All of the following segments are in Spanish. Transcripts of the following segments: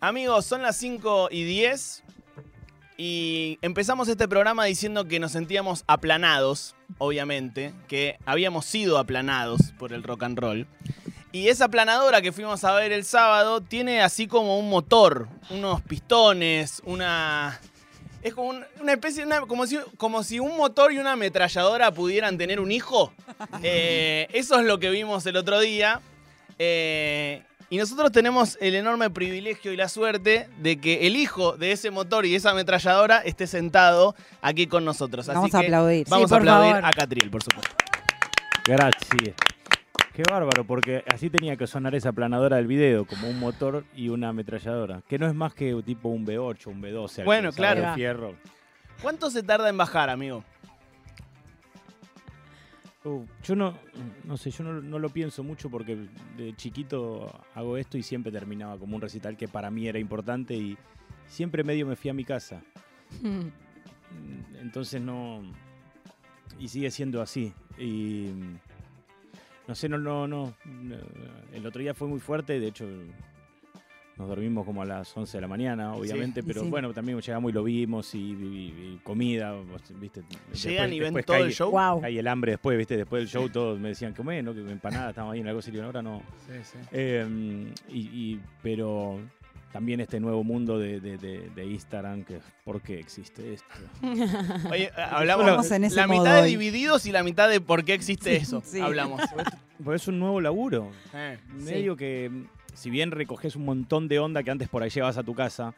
Amigos, son las 5 y 10 y empezamos este programa diciendo que nos sentíamos aplanados, obviamente, que habíamos sido aplanados por el rock and roll. Y esa aplanadora que fuimos a ver el sábado tiene así como un motor, unos pistones, una... Es como un- una especie, una- como, si, como si un motor y una ametralladora pudieran tener un hijo. Eh, eso es lo que vimos el otro día. Eh, y nosotros tenemos el enorme privilegio y la suerte de que el hijo de ese motor y esa ametralladora esté sentado aquí con nosotros. Así Vamos a que aplaudir. Vamos Sí, a aplaudir favor. a Catriel, por supuesto. Gracias. Qué bárbaro, porque así tenía que sonar esa planadora del video, como un motor y una ametralladora. Que no es más que tipo un V8, un V12. al Bueno, que sabe claro. fierro. ¿Cuánto se tarda en bajar, amigo? Uh, yo no, no sé, yo no, no lo pienso mucho porque de chiquito hago esto y siempre terminaba como un recital que para mí era importante y siempre medio me fui a mi casa. Mm, Entonces no. Y sigue siendo así. Y. No sé, no, no. no, El otro día fue muy fuerte, de hecho. Nos dormimos como a las 11 de la mañana, obviamente, pero sí. bueno, también llegamos y lo vimos y, y- y comida, ¿viste? Llegan Después- y ven todo cae- el show. Wow. Cae el hambre después, ¿viste? Después del show todos me decían que bueno, que empanada, estamos ahí en la cosa y ahora no. Eh, y, y- pero también este nuevo mundo de, de- de- de Instagram, que ¿por qué existe esto? Oye, hablamos en ese la modo mitad de divididos y la mitad de por qué existe Sí, eso. sí. Hablamos. Pues es un nuevo laburo. Eh, Medio que, si bien recoges un montón de onda que antes por ahí llevas a tu casa,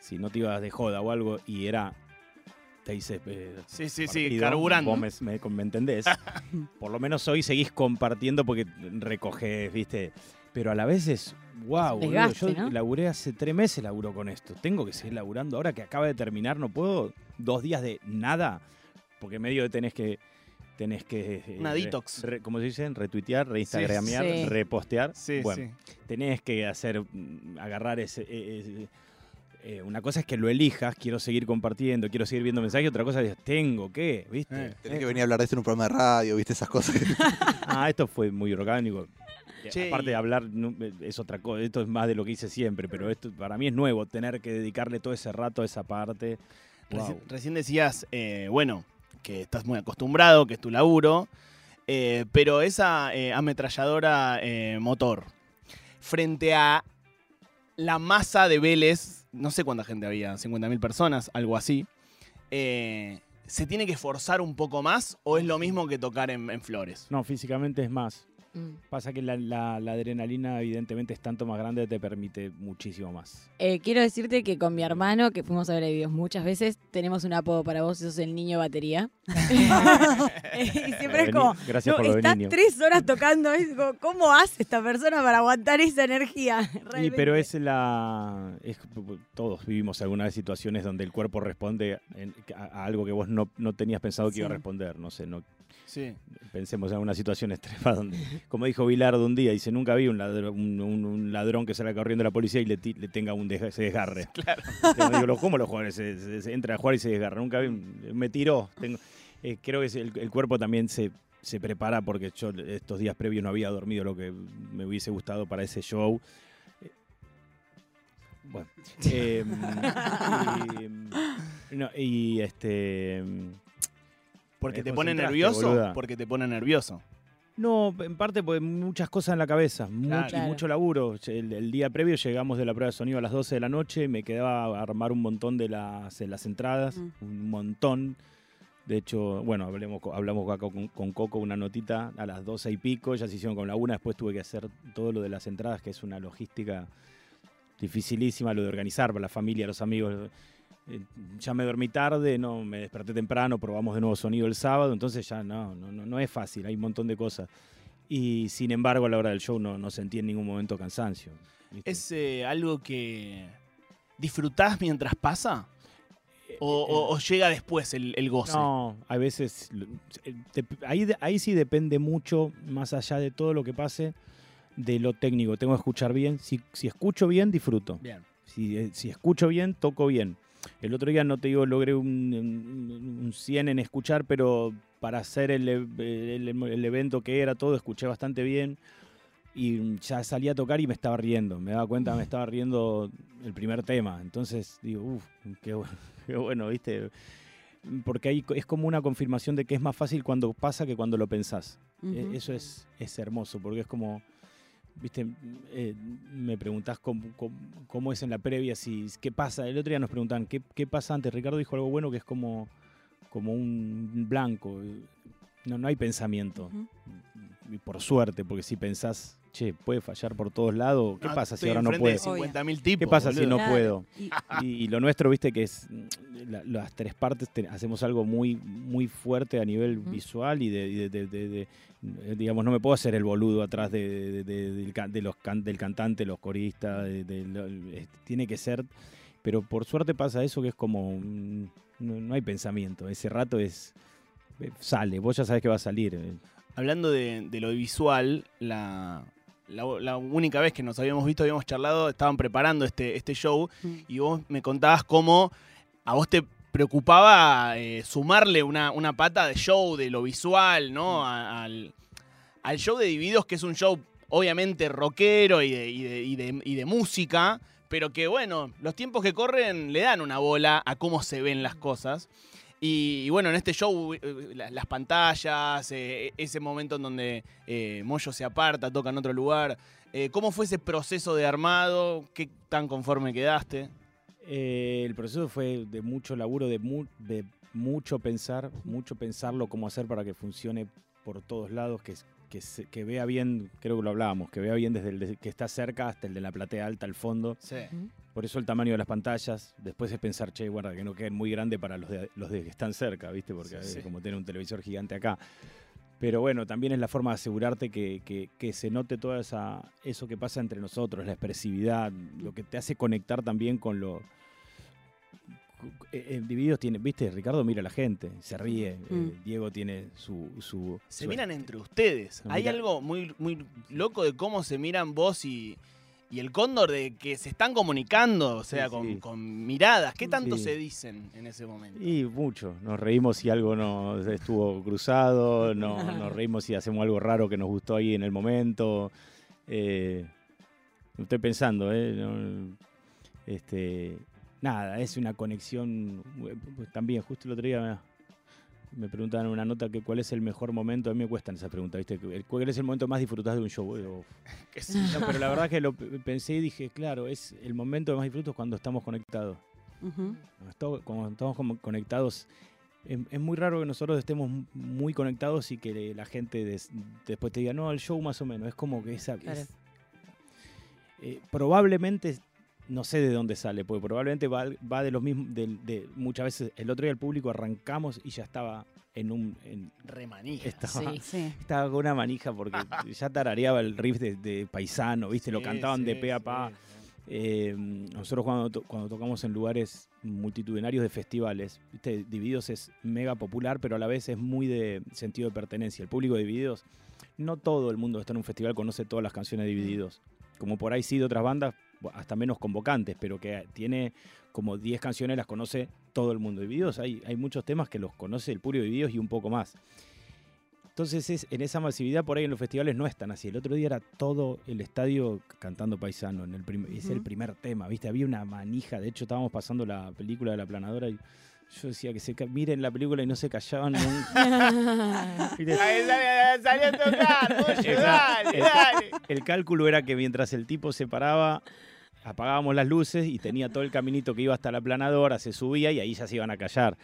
si no te ibas de joda o algo, y era. Te dice. eh, Sí, sí, sí, carburando. Vos me, me- me entendés. Por lo menos hoy seguís compartiendo porque recoges, ¿viste? Pero a la vez es. ¡Wow! Desgaste, Yo ¿no? laburé hace tres meses, laburo con esto. Tengo que seguir laburando. Ahora que acaba de terminar, no puedo. Dos días de nada. Porque medio de tenés que. Tenés que. eh, Una re- detox. re- ¿Cómo se dicen? Retuitear, reinstagramear, Sí. repostear. Sí, bueno, sí. tenés que hacer, mm, agarrar ese... eh, ese- eh, una cosa es que lo elijas, quiero seguir compartiendo, quiero seguir viendo mensajes, otra cosa es, tengo que, ¿viste? Eh. Tenés que venir a hablar de esto en un programa de radio, ¿viste? Esas cosas. que- Ah, esto fue muy orgánico. Che, Aparte de hablar, es otra cosa, esto es más de lo que hice siempre, pero esto para mí es nuevo, tener que dedicarle todo ese rato a esa parte. Reci- Wow. Recién decías, eh, bueno, que estás muy acostumbrado, que es tu laburo, eh, pero esa eh, ametralladora eh, motor, frente a la masa de Vélez, no sé cuánta gente había, 50.000 personas, algo así, ¿se tiene que esforzar un poco más o es lo mismo que tocar en Flores? No, físicamente es más. Mm. Pasa que la, la- la adrenalina evidentemente es tanto más grande, te permite muchísimo más. Eh, quiero decirte que con mi hermano, que fuimos a ver videos muchas veces, tenemos un apodo para vos, sos el niño batería. y siempre es como, Gracias no, por está niño. tres horas tocando, es como, ¿cómo hace esta persona para aguantar esa energía? Y pero es la. es- todos vivimos alguna vez situaciones donde el cuerpo responde en- a, a algo que vos no, no tenías pensado que iba a responder. No sé, no Sí. pensemos en una situación extrema donde, como dijo Bilardo un día, dice: Nunca vi un ladrón, un, un- un ladrón que salga corriendo a la policía y le, tenga un se desgarre. Claro. Digo, ¿cómo los jugadores se, se- se entra a jugar y se desgarra? Nunca vi. Me tiró. Tengo- eh, creo que el, el cuerpo también se, se prepara porque yo estos días previos no había dormido lo que me hubiese gustado para ese show. Eh, Bueno. eh, y, no, y, este. Porque Eh, te pone nervioso. boluda. Porque te pone nervioso. No, en parte porque muchas cosas en la cabeza, mucho, Claro. mucho laburo. El, el día previo llegamos de la prueba de sonido a las 12 de la noche, me quedaba a armar un montón de las, de las entradas, Mm. un montón. De hecho, bueno, hablemos, hablamos acá con, con Coco una notita a las 12 y pico, ya se hicieron con la una, después tuve que hacer todo lo de las entradas, que es una logística dificilísima, lo de organizar para la familia, los amigos. Eh, ya me dormí tarde, no me desperté temprano, probamos de nuevo sonido el sábado, entonces ya no, no, no, no es fácil, hay un montón de cosas. Y sin embargo, a la hora del show no, no sentí en ningún momento cansancio. ¿viste? ¿Es eh, algo que disfrutás mientras pasa? ¿O, o- o llega después el, el goce? No, a veces. eh, Ahí, ahí sí depende mucho, más allá de todo lo que pase, de lo técnico. Tengo que escuchar bien. Si, si escucho bien, disfruto. Bien. Si, eh, si escucho bien, toco bien. El otro día, no te digo, logré un, un- un 100 en escuchar, pero para hacer el, e- el- el evento que era todo, escuché bastante bien. y ya salí a tocar y me estaba riendo. Me daba cuenta, me estaba riendo el primer tema. Entonces digo, uff, qué, bu- qué bueno, ¿viste? Porque ahí es como una confirmación de que es más fácil cuando pasa que cuando lo pensás. Ujú. Eso es, es hermoso, porque es como, viste, eh, me preguntás cómo, cómo- cómo es en la previa, si qué pasa. El otro día nos preguntaban, ¿qué, qué pasa antes? Ricardo dijo algo bueno que es como, como un blanco. No, no hay pensamiento. Y por suerte, porque si pensás, che, puede fallar por todos lados, ¿qué No, pasa si ahora no puedo? de 50.000 tipos. ¿Qué pasa si no Claro. puedo? Y- lo nuestro, viste, que es mm, la- las tres partes, te- hacemos algo muy, muy fuerte a nivel visual y, de, y de- de- de- de- eh, digamos, no me puedo hacer el boludo atrás de, de- de- del, can- de los can- del cantante, los coristas, tiene que ser, pero por suerte pasa eso que es como, mm, no, no hay pensamiento, ese rato es, eh, sale, vos ya sabés que va a salir. eh. Hablando de, de lo visual, la, la, la única vez que nos habíamos visto, habíamos charlado, estaban preparando este, este show Mm. y vos me contabas cómo a vos te preocupaba eh, sumarle una, una pata de show, de lo visual, ¿no? A- al, al show de Divididos, que es un show obviamente rockero y de, y de- y de- y de música, pero que bueno, los tiempos que corren le dan una bola a cómo se ven las cosas. Y, bueno, en este show, eh, la- las pantallas, eh, ese momento en donde eh, Moyo se aparta, toca en otro lugar. eh, ¿Cómo fue ese proceso de armado? ¿Qué tan conforme quedaste? El proceso fue de mucho laburo, de, de mucho pensar, mucho pensarlo cómo hacer para que funcione por todos lados, que, que, se- que vea bien, creo que lo hablábamos, que vea bien desde el de- que está cerca hasta el de la platea alta al fondo. Sí. Por eso el tamaño de las pantallas. Después es pensar, che, guarda, que no queden muy grande para los de, los de que están cerca, ¿viste? Porque Sí, es sí. como tener un televisor gigante acá. Pero bueno, también es la forma de asegurarte que, que- que se note todo esa, eso que pasa entre nosotros, la expresividad, lo que te hace conectar también con lo... eh, En Divididos tiene, viste, Ricardo mira a la gente, se ríe, eh, Mm. Diego tiene su... su Se su- miran entre ustedes. Hay mira- algo muy, muy loco de cómo se miran vos y, y el cóndor de que se están comunicando, o sea, Sí, con, sí. con miradas. ¿Qué tanto Sí. se dicen en ese momento? Y mucho, nos reímos si algo nos estuvo cruzado, no, nos reímos si hacemos algo raro que nos gustó ahí en el momento. Eh, estoy pensando, ¿eh? No, este, nada, es una conexión. eh, pues, también, justo el otro día me, me preguntaban en una nota que cuál es el mejor momento. A mí me cuestan esas preguntas, ¿viste? ¿Cuál es el momento más disfrutado de un show? Yo, ¿Qué sé yo? no, pero la verdad que lo pensé y dije, claro, es el momento más disfruto es cuando estamos conectados. Cuando estamos, cuando estamos como conectados, es, es muy raro que nosotros estemos muy conectados y que la gente des- después te diga, no, el show más o menos. Es como que esa. Claro. es- eh, probablemente, no sé de dónde sale, porque probablemente va, va de los mismos. De, muchas veces, el otro día el público arrancamos y ya estaba en un. en- Remanija. estaba, Sí. Sí. estaba con una manija porque ya tarareaba el riff de, de paisano, ¿viste? Lo Sí, cantaban de pe a pa. sí. Eh, nosotros cuando, to- cuando tocamos en lugares multitudinarios de festivales, ¿viste? Divididos es mega popular, pero a la vez es muy de sentido de pertenencia. El público de Divididos, no todo el mundo que está en un festival conoce todas las canciones de Divididos. Como por ahí sí de otras bandas, hasta menos convocantes, pero que tiene como 10 canciones, las conoce todo el mundo. Divididos, hay, hay muchos temas que los conoce el público de Divididos y un poco más. Entonces, es, en esa masividad por ahí en los festivales no es tan así. El otro día era todo el estadio cantando paisano. En el prim- Es el primer tema, ¿viste? Había una manija. De hecho, estábamos pasando la película de la planadora y yo decía que se miren la película y no se callaban Salió a tocar, dale, dale. El cálculo era que mientras el tipo se paraba, apagábamos las luces y tenía todo el caminito que iba hasta la planadora, se subía y ahí ya se iban a callar.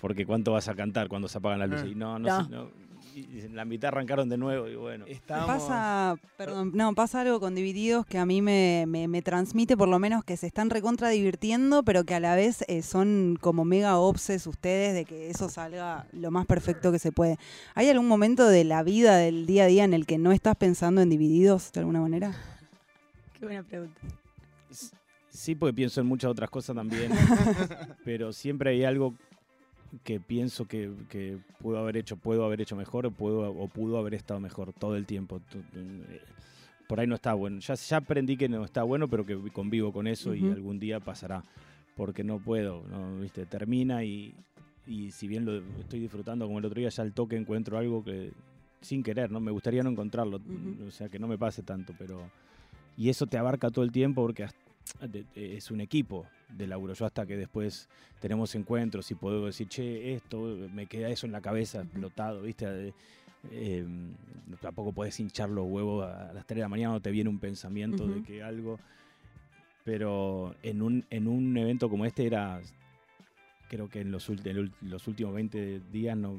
Porque ¿cuánto vas a cantar cuando se apagan las luces? Y no, no, No. sé, no. Y en la mitad arrancaron de nuevo y bueno. Estábamos- Pasa, perdón, no, pasa algo con Divididos que a mí me, me- me transmite por lo menos que se están recontra divirtiendo, pero que a la vez eh, son como mega obses ustedes de que eso salga lo más perfecto que se puede. ¿Hay algún momento de la vida, del día a día, en el que no estás pensando en Divididos de alguna manera? Qué buena pregunta. Sí, porque pienso en muchas otras cosas también. pero siempre hay algo que pienso que, que puedo haber hecho, puedo haber hecho mejor o, puedo, o pudo haber estado mejor todo el tiempo. Eh, Por ahí no está bueno. Ya, ya aprendí que no está bueno, pero que convivo con eso y algún día pasará. Porque no puedo, ¿no? ¿Viste? Termina y, y si bien lo estoy disfrutando como el otro día, ya al toque encuentro algo que, sin querer, ¿no? Me gustaría no encontrarlo, o sea, que no me pase tanto, pero... Y eso te abarca todo el tiempo porque hasta- de- de- es un equipo de laburo. Yo hasta que después tenemos encuentros y puedo decir, che, esto, me queda eso en la cabeza explotado, ¿viste? Eh, eh, tampoco puedes hinchar los huevos a las 3 de la mañana, no te viene un pensamiento de que algo... Pero en un, en un evento como este era, creo que en los, en los últimos 20 días no,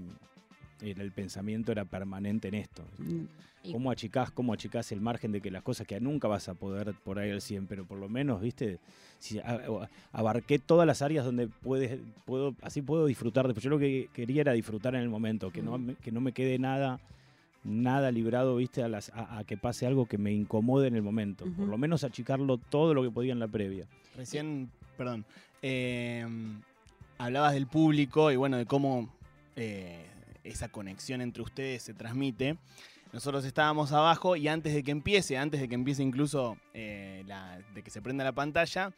el pensamiento era permanente en esto. Mm. ¿Cómo achicás, cómo achicás el margen de que las cosas que nunca vas a poder por ahí al 100, pero por lo menos, viste, si abarqué todas las áreas donde puedes, puedo, así puedo disfrutar. Después yo lo que quería era disfrutar en el momento, que no, me- que no me quede nada, nada librado, viste, a, las, a, a que pase algo que me incomode en el momento. Por lo menos achicarlo todo lo que podía en la previa. Recién, perdón, eh, hablabas del público y bueno, de cómo eh, esa conexión entre ustedes se transmite. Nosotros estábamos abajo y antes de que empiece, antes de que empiece incluso eh, la- de que se prenda la pantalla,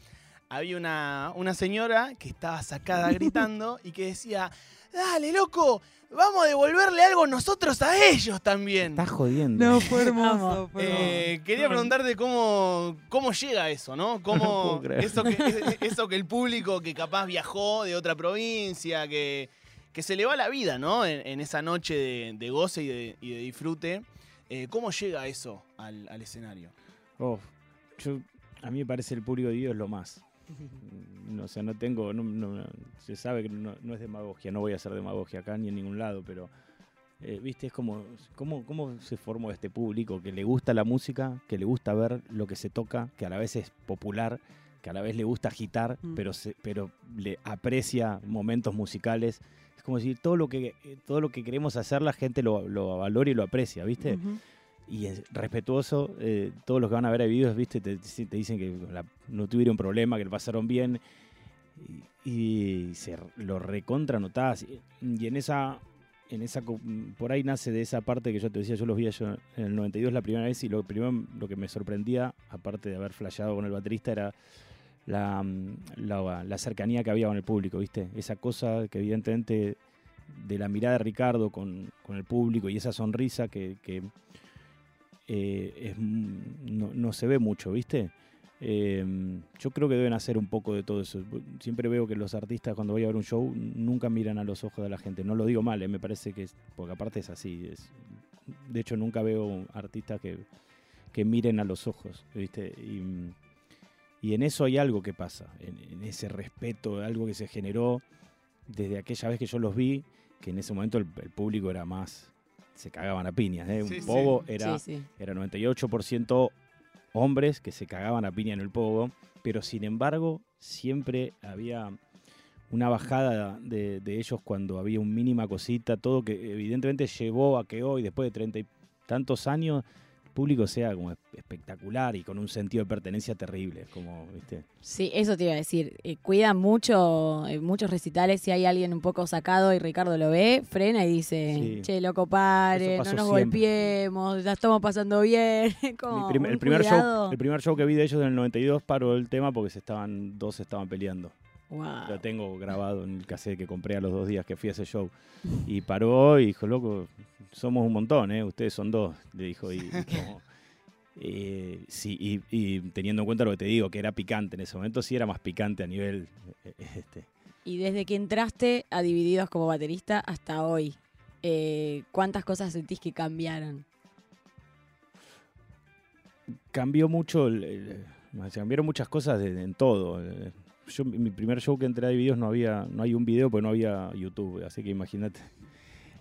había una, una señora que estaba sacada gritando y que decía, dale loco, vamos a devolverle algo nosotros a ellos también. Estás jodiendo. No, fue hermoso. Eh, quería preguntarte cómo, cómo llega eso, ¿no? Cómo eso, que, e- eso que el público que capaz viajó de otra provincia, que, que se le va la vida, ¿no? En, en esa noche de, de goce y de, y de disfrute. eh, ¿Cómo llega eso al, al escenario? Oh, yo, a mí me parece el público de Dios lo más. No, o sea, no tengo, no, no- se sabe que no, no es demagogia, no voy a hacer demagogia acá ni en ningún lado, pero, eh, viste, es como, ¿cómo, ¿cómo se formó este público que le gusta la música, que le gusta ver lo que se toca, que a la vez es popular, que a la vez le gusta agitar, Mm. pero, se- pero le aprecia momentos musicales? Como decir, todo lo que, eh, todo lo que queremos hacer la gente lo, lo valora y lo aprecia, ¿viste? Y es respetuoso. eh, todos los que van a ver a videos, viste, te, te dicen que la- no tuvieron problema, que lo pasaron bien. Y, y se lo recontra notás. Y, y en esa. En esa, por ahí nace de esa parte que yo te decía, yo los vi yo en el 92 la primera vez y lo primero lo que me sorprendía, aparte de haber flasheado con el baterista, era la, mm, la, la cercanía que había con el público, ¿viste? Esa cosa que evidentemente de la mirada de Ricardo con, con el público y esa sonrisa que, que, eh, es m- no, no se ve mucho, ¿viste? Eh, yo creo que deben hacer un poco de todo eso. Siempre veo que los artistas cuando voy a ver un show nunca miran a los ojos de la gente. No lo digo mal, eh, me parece que es, porque aparte es así. es- de hecho nunca veo artistas que, que miren a los ojos, ¿viste? Y, y en eso hay algo que pasa, en, en ese respeto, algo que se generó desde aquella vez que yo los vi, que en ese momento el, el público era más, se cagaban a piñas, ¿eh? Sí, un sí. poco era Sí, sí. era 98% hombres que se cagaban a piña en el pogo, pero sin embargo siempre había una bajada de, de ellos cuando había un mínima cosita, todo que evidentemente llevó a que hoy, después de treinta y tantos años, público sea como es- espectacular y con un sentido de pertenencia terrible, como, ¿viste? Sí, eso te iba a decir. Eh, cuidan mucho, en muchos recitales, si hay alguien un poco sacado y Ricardo lo ve, frena y dice, Sí. che, loco, pare, no nos siempre. golpeemos, la estamos pasando bien. Como prim- el, primer cuidado. show, el primer show que vi de ellos en el 92 paró el tema porque se estaban, dos se estaban peleando. Lo tengo grabado en el cassette que compré a los dos días que fui a ese show. Y paró y dijo, loco, somos un montón, ¿eh? Ustedes son dos, le dijo. Y, y como, eh, sí, y, y teniendo en cuenta lo que te digo, que era picante en ese momento, sí era más picante a nivel... eh, Este, Y desde que entraste a Divididos como baterista hasta hoy, eh, ¿cuántas cosas sentís que cambiaron? cambió mucho, el- el- se cambiaron muchas cosas en todo. Eh, Yo, en mi primer show que entré a videos no había, no hay un video porque no había YouTube, así que imagínate.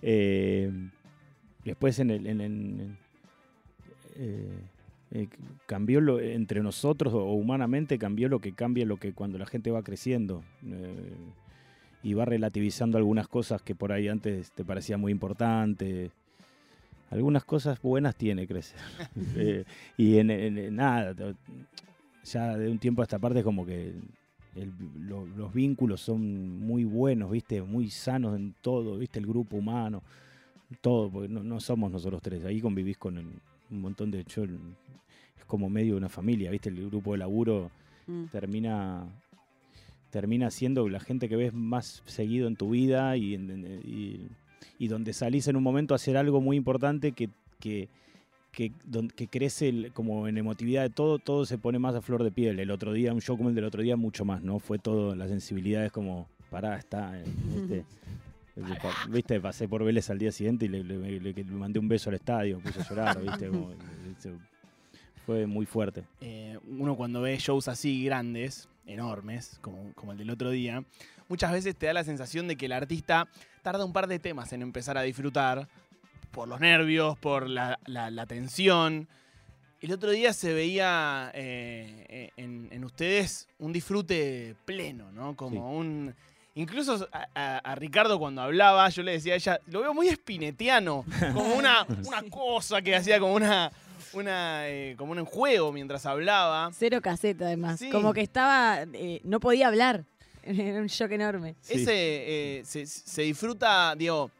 Eh, después en el, en, en- en- eh, eh, cambió lo, entre nosotros o humanamente cambió lo que cambia lo que cuando la gente va creciendo y va relativizando algunas cosas que por ahí antes te parecían muy importantes. Algunas cosas buenas tiene crecer. Eh, y en, en- nada, ya de un tiempo a esta parte es como que el- lo- los vínculos son muy buenos, ¿viste? Muy sanos en todo, ¿viste? El grupo humano, todo, porque no, no somos nosotros tres, ahí convivís con el- un montón de... Yo, es como medio de una familia, ¿viste? El grupo de laburo Mm. termina termina siendo la gente que ves más seguido en tu vida y, donde salís en un momento a hacer algo muy importante que, que, que, crece el- como en emotividad de todo, todo se pone más a flor de piel. El otro día, un show como el del otro día, mucho más, ¿no? Fue todo, la sensibilidad es como, pará, está, eh, pa- Viste, pasé por Vélez al día siguiente y le, le- le- le mandé un beso al estadio, me puse a llorar, ¿viste? Como, fue muy fuerte. eh, uno cuando ve shows así grandes, enormes, como, como el del otro día, muchas veces te da la sensación de que el artista tarda un par de temas en empezar a disfrutar, por los nervios, por la, la- la tensión. El otro día se veía eh, eh, en, en ustedes un disfrute pleno, ¿no? Como un... Incluso a, a- a Ricardo cuando hablaba, yo le decía a ella, lo veo muy espinetiano, como una, una cosa que hacía como una, una eh, como un juego mientras hablaba. Cero caseta, además. Sí. Como que estaba. eh, no podía hablar. Era un shock enorme. Sí. Ese eh, se, se disfruta, digo.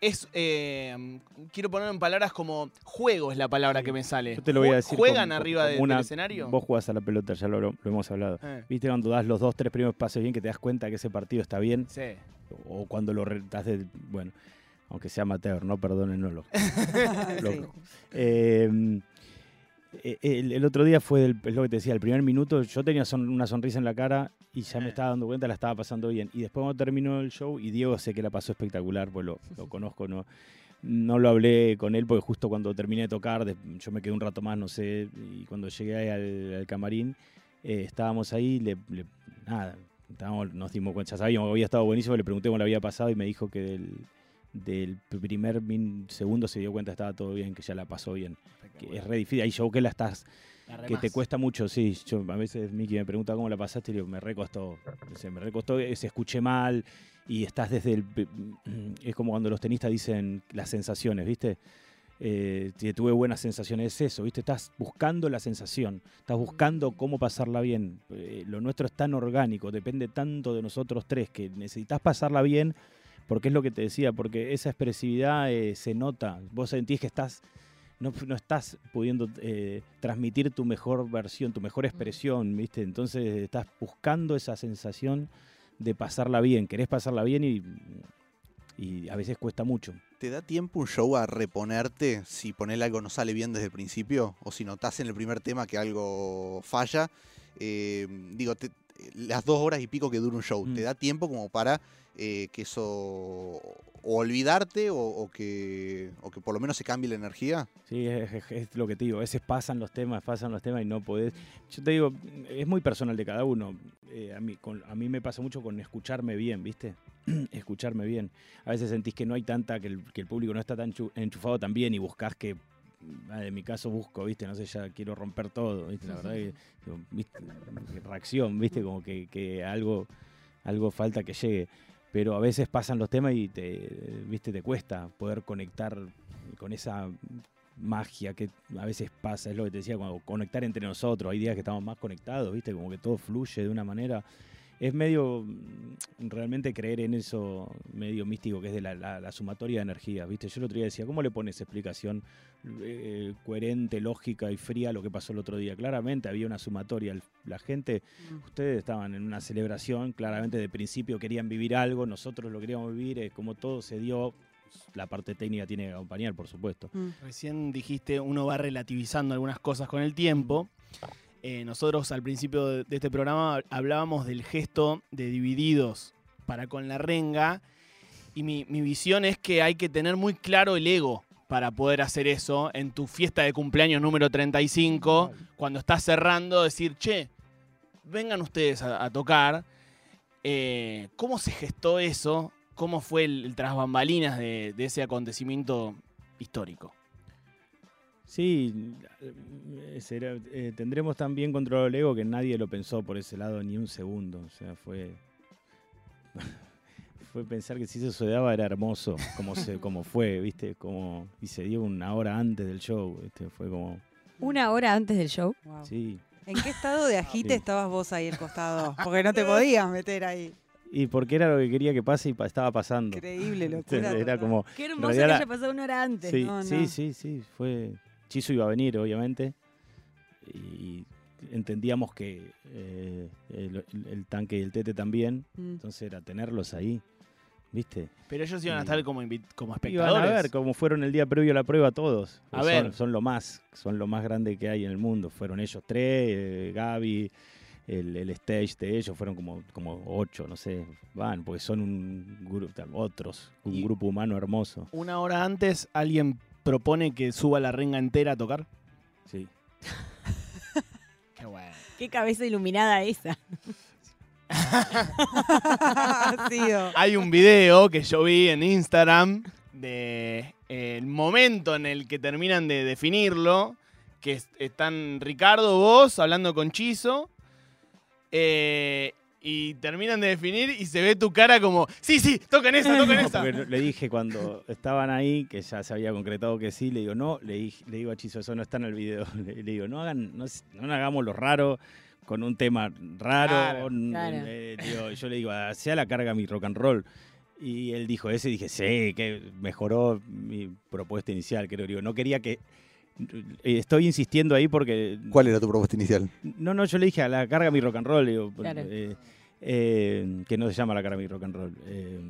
Es. eh, quiero ponerlo en palabras como juego es la palabra que me sale. Yo te lo voy a decir. ¿Juegan como- arriba como de- una- del escenario? Vos jugás a la pelota, ya lo, lo hemos hablado. Eh, Viste cuando das los dos, tres primeros pases bien, que te das cuenta que ese partido está bien, sí. o cuando lo re- das de, bueno, aunque sea amateur, no perdónenlo. Sí. Eh, eh, el, el otro día fue el- es lo que te decía, el primer minuto yo tenía son- una sonrisa en la cara y ya me Eh. estaba dando cuenta, la estaba pasando bien. Y después cuando terminó el show, y Diego sé que la pasó espectacular, pues lo, lo conozco, no, no lo hablé con él porque justo cuando terminé de tocar, yo me quedé un rato más, no sé, y cuando llegué ahí al, al camarín, eh, estábamos ahí, le, le- nada, estábamos- nos dimos cuenta, ya sabíamos que había estado buenísimo, le pregunté cómo le había pasado y me dijo que del, del primer min- segundo se dio cuenta que estaba todo bien, que ya la pasó bien. Que es re difícil, hay show que la estás, La que te cuesta mucho, sí. Yo, a veces Miki me pregunta cómo la pasaste y digo, me recostó. me recostó, eh, se escuché mal y estás desde el. Es como cuando los tenistas dicen las sensaciones, ¿viste? Eh, tuve buenas sensaciones, es eso, ¿viste? Estás buscando la sensación, estás buscando cómo pasarla bien. Eh, lo nuestro es tan orgánico, depende tanto de nosotros tres que necesitas pasarla bien, porque es lo que te decía, porque esa expresividad eh, se nota. Vos sentís que estás no, no estás pudiendo eh, transmitir tu mejor versión, tu mejor expresión, ¿viste? Entonces estás buscando esa sensación de pasarla bien, querés pasarla bien y, y a veces cuesta mucho. ¿Te da tiempo un show a reponerte si poner algo no sale bien desde el principio? O si notás en el primer tema que algo falla. Eh, digo, te- las dos horas y pico que dura un show, Mm. ¿te da tiempo como para eh, que eso o olvidarte o, o que, o que por lo menos se cambie la energía? Sí, es, es- es lo que te digo, a veces pasan los temas, pasan los temas y no podés. Yo te digo, es muy personal de cada uno. Eh, a, mí, con- a mí me pasa mucho con escucharme bien, ¿viste? escucharme bien. A veces sentís que no hay tanta, que el, que el público no está tan chu- enchufado también y buscás que, ah, en mi caso busco, ¿viste? No sé, ya quiero romper todo, ¿viste? La verdad que, digo, ¿viste? Reacción, ¿viste? Como que, que algo, algo falta que llegue. Pero a veces pasan los temas y te, ¿viste? Te cuesta poder conectar con esa magia que a veces pasa, es lo que te decía, cuando conectar entre nosotros, hay días que estamos más conectados, ¿viste? Como que todo fluye de una manera. Es medio mm, realmente creer en eso medio místico que es de la, la- la sumatoria de energías, ¿viste? Yo el otro día decía, ¿cómo le pones explicación eh, coherente, lógica y fría a lo que pasó el otro día? Claramente había una sumatoria. La gente, ustedes estaban en una celebración, claramente de principio querían vivir algo, nosotros lo queríamos vivir, es como todo se dio, la parte técnica tiene que acompañar, por supuesto. Mm. Recién dijiste, uno va relativizando algunas cosas con el tiempo. Eh, nosotros al principio de, de este programa hablábamos del gesto de divididos para con la renga. Y mi, mi visión es que hay que tener muy claro el ego para poder hacer eso en tu fiesta de cumpleaños número 35, cuando estás cerrando, decir, che, vengan ustedes a, a tocar. Eh, ¿Cómo se gestó eso? ¿Cómo fue el, el tras bambalinas de, de ese acontecimiento histórico? Sí, eh, será- eh, tendremos tan bien controlado el ego que nadie lo pensó por ese lado ni un segundo. O sea, fue. fue pensar que si eso se daba era hermoso, como, se, como fue, ¿viste? Como, y se dio una hora antes del show, ¿viste? Fue como. Una hora antes del show. Wow. Sí. ¿En qué estado de agite Sí. estabas vos ahí al costado? Porque no te podías meter ahí. Y porque era lo que quería que pase y pa- estaba pasando. Increíble locura. Era total. como. Qué hermoso realidad que haya pasado una hora antes. Sí, No, sí, no. sí, sí. Fue. Chizo iba a venir, obviamente. Y entendíamos que eh, el, el tanque y el tete también. Mm. Entonces era tenerlos ahí. ¿viste? Pero ellos iban a estar como, como Iban espectadores. a ver cómo fueron el día previo a la prueba todos. A son, ver. son lo más, son lo más grande que hay en el mundo. Fueron ellos tres, eh, Gaby, el, el stage de ellos fueron como, como ocho, no sé, van, porque son un grupo, otros, un Y- grupo humano hermoso. Una hora antes alguien propone que suba la renga entera a tocar. Sí. Qué bueno. Qué cabeza iluminada esa. Sido. Hay un video que yo vi en Instagram de eh, el momento en el que terminan de definirlo, que es- están Ricardo, vos, hablando con Chizo, eh, y terminan de definir y se ve tu cara como, sí, sí, toquen esa, toquen No, esa. le dije cuando estaban ahí, que ya se había concretado que sí, le digo, no, le, dije- le digo a Chizo, eso no está en el video. Le, le digo, no hagan, no, no hagamos lo raro con un tema raro. Claro, claro. eh, digo, yo le digo, sea la carga mi rock and roll. Y él dijo ese y dije, sí, que mejoró mi propuesta inicial, creo. Digo, no quería que... eh, Estoy insistiendo ahí porque... ¿Cuál era tu propuesta inicial? No, no, yo le dije a la carga mi rock and roll, digo, Claro. eh, eh, que no se llama la carga mi rock and roll. eh,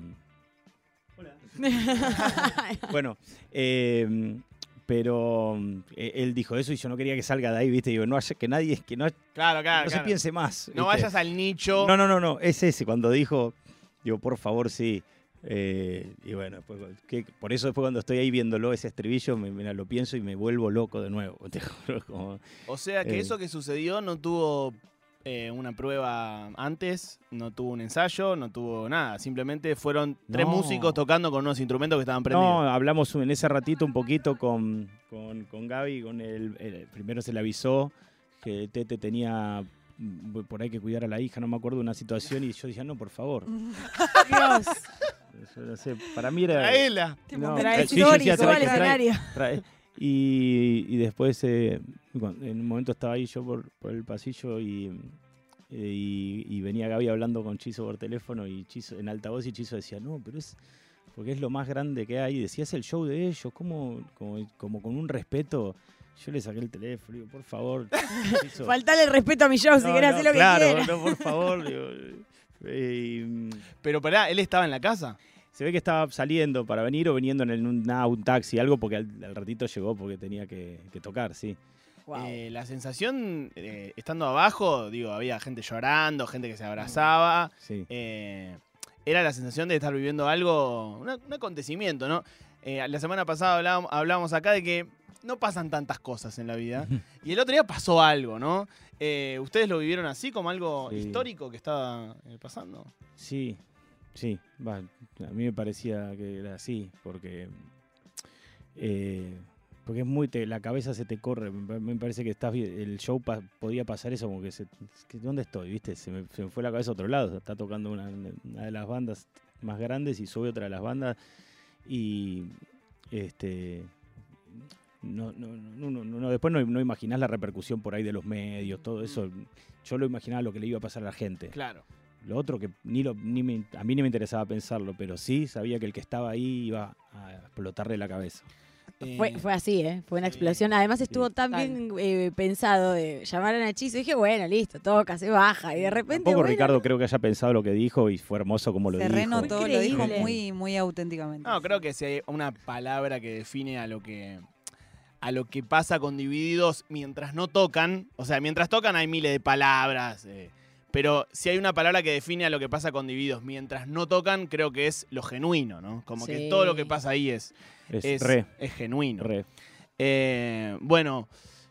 bueno, eh, pero eh, él dijo eso y yo no quería que salga de ahí, ¿viste? Digo, no haya, que nadie, que no, Claro, claro. no se piense más. No ¿viste? vayas al nicho. No, no, no, no, es ese, cuando dijo, digo, por favor, sí. Eh, y bueno, después, que- por eso después cuando estoy ahí viéndolo, ese estribillo, me, me lo pienso y me vuelvo loco de nuevo. Te juro, como- O sea que Eh. eso que sucedió no tuvo eh, una prueba antes, no tuvo un ensayo, no tuvo nada. Simplemente fueron tres No. músicos tocando con unos instrumentos que estaban prendidos. No, hablamos en ese ratito un poquito con, con, con Gaby, con el, el- primero se le avisó que Tete tenía mm, por ahí que cuidar a la hija, no me acuerdo de una situación y yo decía, no, por favor. Dios. Yo no sé, para mí era... Traela. No, Trae sí, trae trae- Y, y después, eh, en un momento estaba ahí yo por, por el pasillo y, eh, y, y venía Gaby hablando con Chizo por teléfono y Chizo en altavoz y Chizo decía, no, pero es porque es lo más grande que hay. Y decía, es el show de ellos, como, como, como con un respeto. Yo le saqué el teléfono, digo, por favor. Chizo". Faltale el respeto a mi show, si querés no, hacer lo claro, que quieras. no, por favor. digo, eh, y, mm, Pero pará, él estaba en la casa. Se ve que estaba saliendo para venir o viniendo en el- un, taxi, algo, porque al, al ratito llegó porque tenía que, que tocar, sí. Eh, la sensación, eh, estando abajo, digo, había gente llorando, gente que se abrazaba. sí. eh, era la sensación de estar viviendo algo, un acontecimiento, ¿no? Eh, la semana pasada hablábamos, hablábamos acá de que no pasan tantas cosas en la vida. Y el otro día pasó algo, ¿no? Eh, ¿Ustedes lo vivieron así, como algo Sí. histórico que estaba pasando? Sí, sí, va, a mí me parecía que era así, porque eh, porque es muy, te- la cabeza se te corre, me pa- me parece que estás, el show pa- podía pasar eso como que, se, ¿dónde estoy? ¿Viste? Se me, se me fue la cabeza a otro lado, está tocando una, de las bandas más grandes y sube otra de las bandas y este no, no, no, no, después no imaginás la repercusión por ahí de los medios, todo eso. Yo lo imaginaba lo que le iba a pasar a la gente. Claro. Lo otro que ni lo, ni me- a mí ni me interesaba pensarlo, pero sí sabía que el que estaba ahí iba a explotarle la cabeza. Fue, Eh, fue así, ¿eh? Fue una sí. explosión. Además estuvo Sí. tan bien eh, pensado de llamar a Nachizo. Y dije, bueno, listo, toca, se baja. Y de repente, Tampoco bueno, Ricardo creo que haya pensado lo que dijo y fue hermoso como lo Se dijo. renotó, lo dijo muy, muy auténticamente. No, creo que si hay una palabra que define a lo que a lo que pasa con Divididos mientras no tocan, o sea, mientras tocan hay miles de palabras, eh, pero si hay una palabra que define a lo que pasa con Divididos mientras no tocan, creo que es lo genuino, ¿no? Como que todo lo que pasa ahí es, Es, es, re, es genuino. re. Eh, bueno,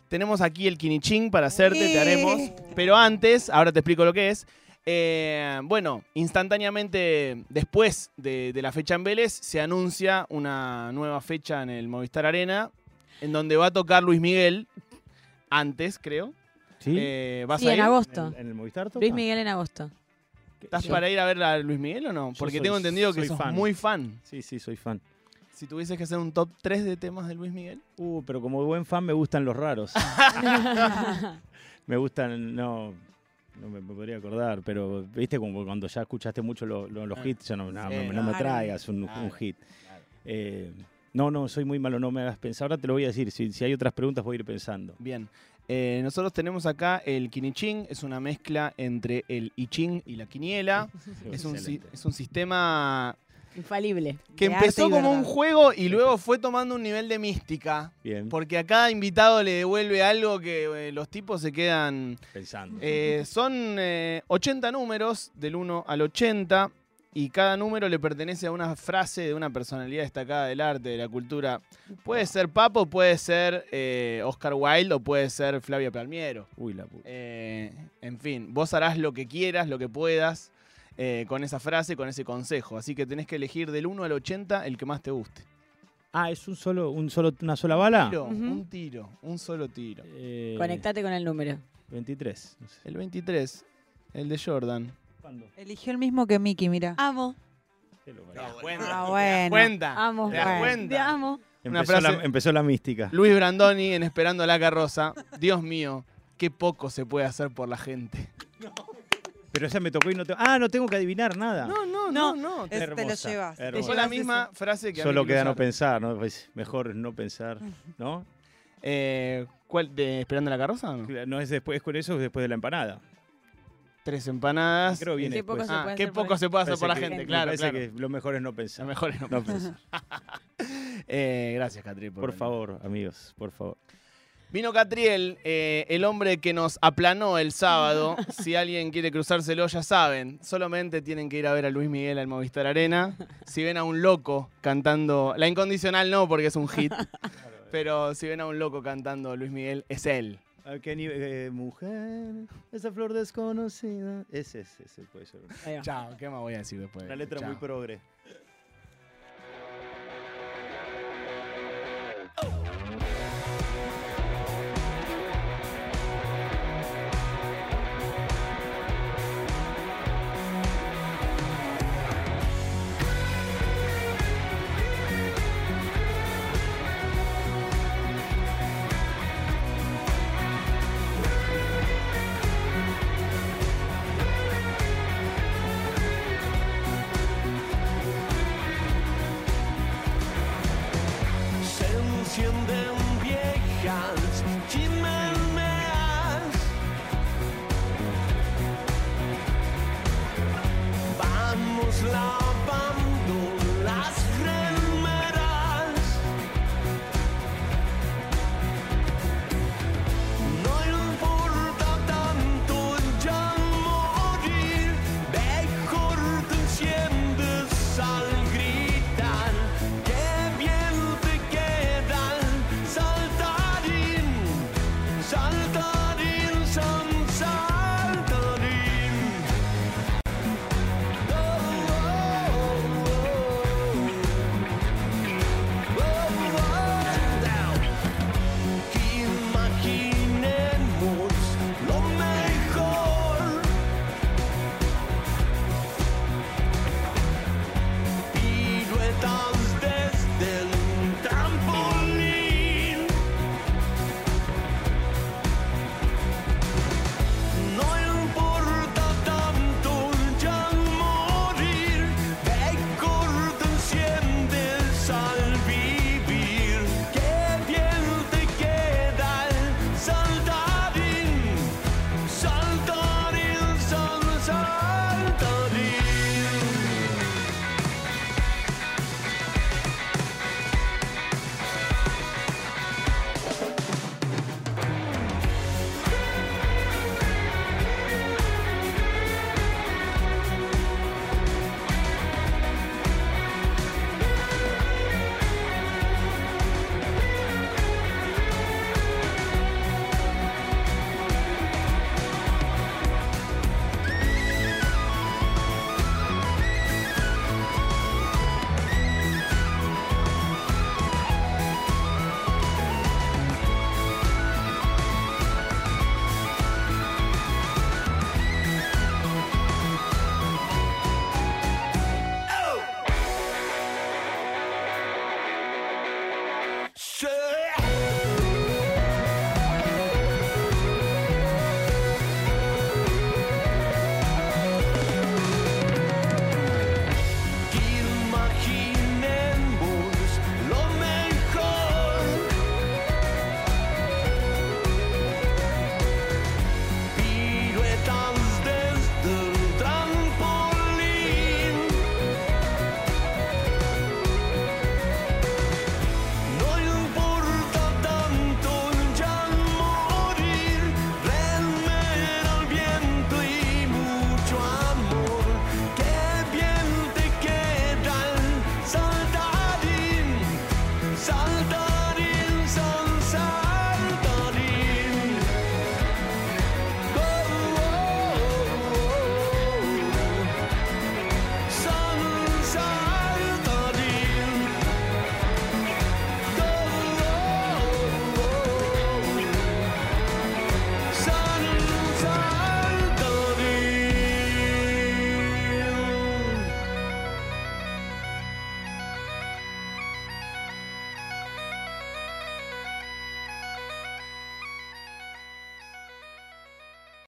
tenemos aquí el quinichín para hacerte, te haremos. Pero antes, ahora te explico lo que es. Eh, bueno, instantáneamente después de, de la fecha en Vélez, se anuncia una nueva fecha en el Movistar Arena, en donde va a tocar Luis Miguel. Antes, creo. ¿Sí? Eh, ¿Vas Sí, a en ir? agosto. ¿En, el- en el Movistar toca? Luis Miguel en agosto. ¿Estás para ir a ver a Luis Miguel o no? Yo Porque soy- tengo entendido que soy sos fan. muy fan. Sí, sí, soy fan. Si tuvieses que hacer un top 3 de temas de Luis Miguel. Uh, pero como buen fan me gustan los raros. me gustan, no, no me, me podría acordar, pero viste como cuando ya escuchaste mucho lo- lo- los Ah. hits, ya no, no, Sí, no- no me claro. traigas un, un Claro, hit. claro. Eh, no, no, soy muy malo, no me hagas pensar. Ahora te lo voy a decir, si, si hay otras preguntas voy a ir pensando. Bien. Eh, nosotros tenemos acá el quinichín, es una mezcla entre el I Ching y la quiniela. Es un, si- Excelente. es un sistema Infalible. que empezó como un juego y luego fue tomando un nivel de mística. Bien, Porque a cada invitado le devuelve algo que eh, los tipos se quedan... pensando. eh, son eh, 80 números, del 1 al 80, y cada número le pertenece a una frase de una personalidad destacada del arte, de la cultura. Puede ser Papo, puede ser eh, Oscar Wilde o puede ser Flavia Palmiero. Uy, la puta. Eh, en fin, vos harás lo que quieras, lo que puedas eh, con esa frase, con ese consejo. Así que tenés que elegir del 1 al 80 el que más te guste. Ah, ¿es un solo, un solo, una sola bala? Tiro, Ujú. Un tiro, un solo tiro. Eh, Conectate con el número. 23. no sé. El 23, el de Jordan. Eligió el mismo que Mickey, mira. Amo, Te lo ¿Te das valgo. cuenta? Ah, ¿Te das bueno. cuenta? amo. ¿Te das cuenta? Te amo. Una Empezó, frase- la, empezó la mística. Luis Brandoni en Esperando la Carroza. Dios mío, qué poco se puede hacer por la gente. Pero esa me tocó y no tengo. Ah, no tengo que adivinar nada. No, no, no, no. Es- te lo Hermosa, llevas. Te hermosa. Fue la misma frase que a mí Solo queda no pensar, ¿no? Pues mejor no pensar, ¿no? Eh, ¿Cuál? ¿De Esperando la Carroza no? No es después, con eso es después de la empanada. Tres empanadas. Creo bien Qué poco se Ah, puede qué hacer por poco la- se puede hacer por la que- gente, me claro, claro. que lo mejor es no Lo pensar. mejor es no No pensar. Eh, gracias, Catriel. Por favor, amigos, por favor. Vino Catriel, eh, el hombre que nos aplanó el sábado. si alguien quiere cruzárselo, ya saben. Solamente tienen que ir a ver a Luis Miguel al Movistar Arena. Si ven a un loco cantando. La incondicional no, porque es un hit. Pero si ven a un loco cantando Luis Miguel, es él. ¿A qué nivel? eh, mujer, esa flor desconocida. Ese, ese, ese puede ser. Chao, ¿qué más voy a decir después? Una letra Chao. muy progre.